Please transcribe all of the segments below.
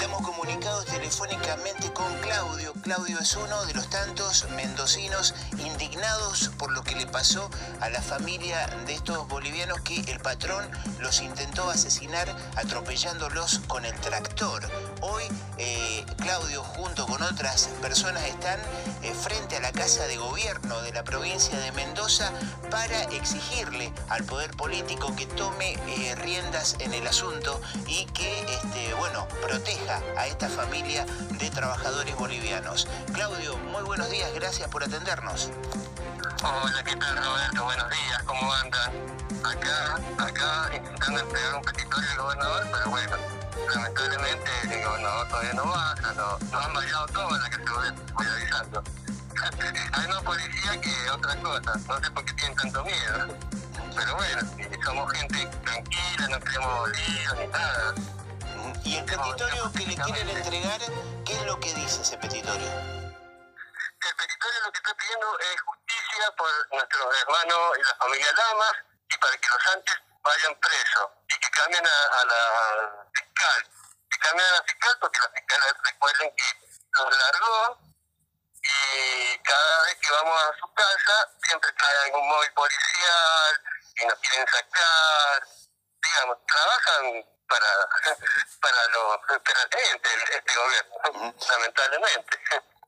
Estamos comunicados telefónicamente con Claudio. Claudio es uno de los tantos mendocinos indignados por lo que le pasó a la familia de estos bolivianos que el patrón los intentó asesinar atropellándolos con el tractor. Hoy eh, Claudio junto con otras personas están eh, frente a la Casa de Gobierno de la provincia de Mendoza para exigirle al poder político que tome eh, riendas en el asunto y que, este, bueno, proteja a esta familia de trabajadores bolivianos. Claudio, muy buenos días, gracias por atendernos. Hola, ¿qué tal Roberto? Buenos días, ¿cómo andan? Acá, acá intentando entregar un petitorio al gobernador, pero bueno, lamentablemente el gobernador todavía no baja, no, no han vallado todo la que se voy avisando. Hay más policía que otras cosas, no sé por qué tienen tanto miedo. Pero bueno, somos gente tranquila, no queremos líos ni nada. ¿Y el petitorio que le quieren entregar, qué es lo que dice ese petitorio? El petitorio lo que está pidiendo es justicia por nuestros hermanos y la familia Lamas y para que los antes vayan presos y que cambien a, la fiscal. Que cambien a la fiscal porque la fiscal recuerden que los largó y cada vez que vamos a su casa siempre trae algún móvil policial y nos quieren sacar. Digamos, trabajan para, para, los, este, este gobierno, lamentablemente.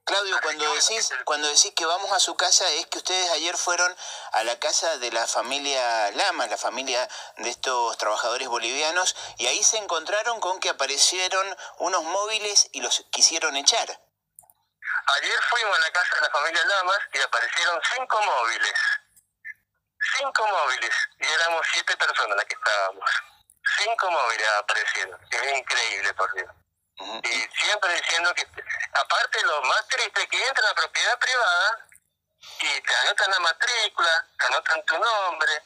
Claudio, cuando decís, cuando decís que vamos a su casa es que ustedes ayer fueron a la casa de la familia Lama, la familia de estos trabajadores bolivianos, y ahí se encontraron con que aparecieron unos móviles y los quisieron echar. Ayer fuimos a la casa de la familia Lamas y aparecieron cinco móviles. Cinco móviles. Y éramos siete personas las que estábamos. Cinco móviles aparecieron. Es increíble, por Dios. Y siempre diciendo que, aparte lo más triste, que entra a la propiedad privada y te anotan la matrícula, te anotan tu nombre.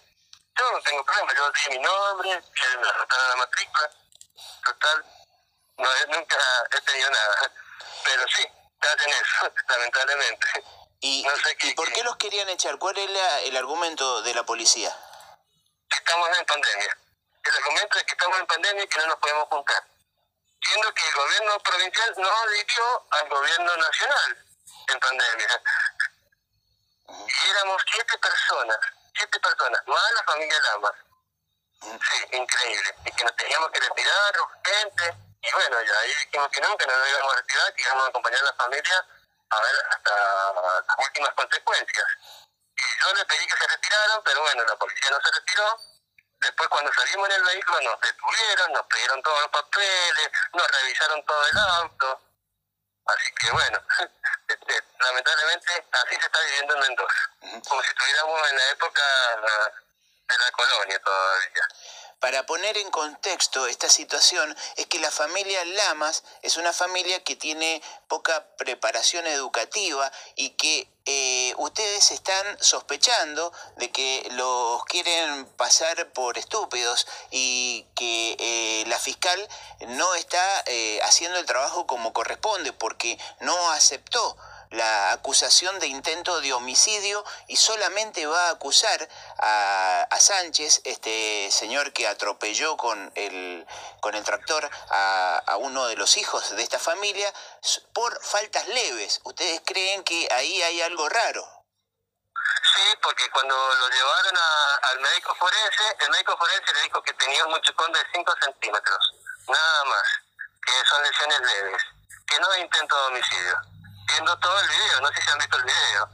Yo no tengo problema, yo di mi nombre, me anotan la matrícula. Total, no, nunca he tenido nada. Pero sí, hacen eso, lamentablemente. ¿Y, por qué los querían echar? ¿Cuál es el argumento de la policía? Estamos en pandemia. El argumento es que estamos en pandemia y que no nos podemos juntar. Siendo que el gobierno provincial no ha dicho al gobierno nacional en pandemia. Y éramos siete personas, siete personas, más la familia Lamas. Sí, increíble. Y que nos teníamos que retirar urgente y bueno, ya ahí dijimos que no, que no nos íbamos a retirar, que íbamos a acompañar a la familia a ver hasta las últimas consecuencias. Y yo le pedí que se retiraran, pero bueno, la policía no se retiró. Después cuando salimos en el vehículo nos detuvieron, nos pidieron todos los papeles, nos revisaron todo el auto. Así que bueno, este, lamentablemente así se está viviendo en Mendoza, como si estuviéramos en la época de la colonia todavía. Para poner en contexto esta situación es que la familia Lamas es una familia que tiene poca preparación educativa y que eh, ustedes están sospechando de que los quieren pasar por estúpidos y que eh, la fiscal no está eh, haciendo el trabajo como corresponde porque no aceptó la acusación de intento de homicidio y solamente va a acusar a, Sánchez, este señor que atropelló con el, con el tractor a, a, uno de los hijos de esta familia, por faltas leves. ¿Ustedes creen que ahí hay algo raro? Sí, porque cuando lo llevaron al médico forense, el médico forense le dijo que tenía un muchicón de 5 centímetros, nada más, que son lesiones leves, que no hay intento de homicidio viendo todo el video, no sé si han visto el video.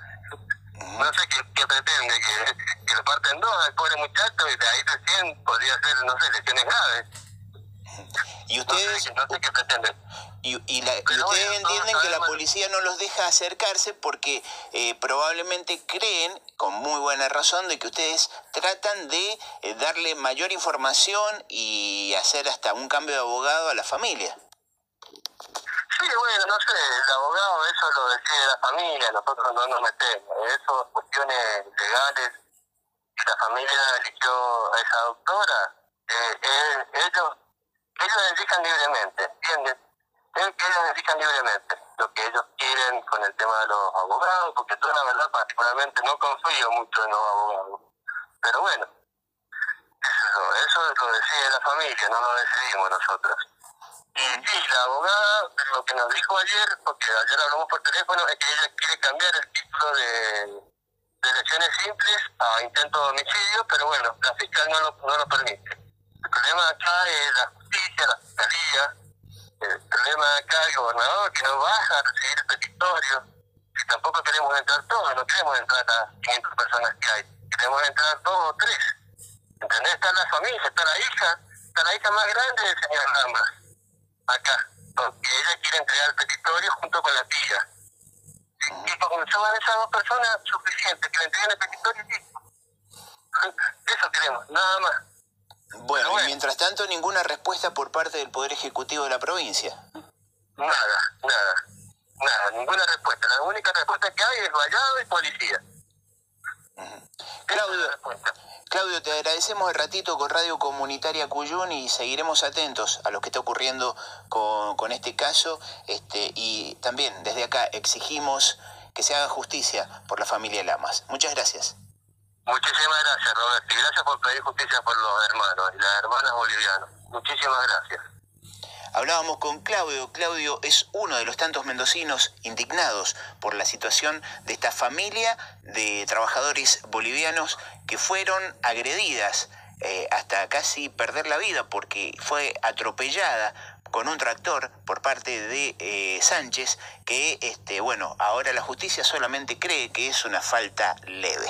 No sé qué, pretende, que, que lo parten dos al pobre muchacho y de ahí recién podría ser, no sé, lesiones graves. ¿Y ustedes, no sé, qué pretenden. Y, y, la, ustedes entienden que la policía no los deja acercarse porque eh, probablemente creen, con muy buena razón, de que ustedes tratan de eh, darle mayor información y hacer hasta un cambio de abogado a la familia. Sí, bueno, no sé, el abogado eso lo decide la familia, nosotros no nos metemos. Eso, cuestiones legales, la familia eligió a esa doctora, eh, eh, ellos, ellos elijan libremente, ¿entiendes? Ellos elijan libremente lo que ellos quieren con el tema de los abogados, porque yo la verdad particularmente no confío mucho en los abogados. Pero bueno, eso, eso lo decide la familia, no lo decidimos nosotros. Y sí, la abogada lo que nos dijo ayer, porque ayer hablamos por teléfono, es que ella quiere cambiar el título de, de lesiones simples a intento de homicidio, pero bueno, la fiscal no lo, no lo permite. El problema acá es la justicia, la fiscalía, el problema acá el gobernador que no baja a recibir el petitorio. Tampoco queremos entrar todos, no queremos entrar a 500 personas que hay, queremos entrar dos o tres. ¿Entendés? Está la familia, está la hija, está la hija más grande del señor Lamas, acá, porque ella quiere entregar el petitorio junto con la tía. Y como van esas dos personas, suficiente, que le entreguen el petitorio y Eso queremos, nada más. Bueno, y mientras tanto, ninguna respuesta por parte del Poder Ejecutivo de la provincia. Nada, nada, nada, ninguna respuesta. La única respuesta que hay es vallado y policía. Claudio, Claudio, te agradecemos el ratito con Radio Comunitaria Cuyún y seguiremos atentos a lo que está ocurriendo con, este caso este, y también desde acá exigimos que se haga justicia por la familia Lamas. Muchas gracias. Muchísimas gracias, Roberto, y gracias por pedir justicia por los hermanos y las hermanas bolivianas. Muchísimas gracias. Hablábamos con Claudio. Claudio es uno de los tantos mendocinos indignados por la situación de esta familia de trabajadores bolivianos que fueron agredidas eh, hasta casi perder la vida porque fue atropellada con un tractor por parte de eh, Sánchez que, este, bueno, ahora la justicia solamente cree que es una falta leve.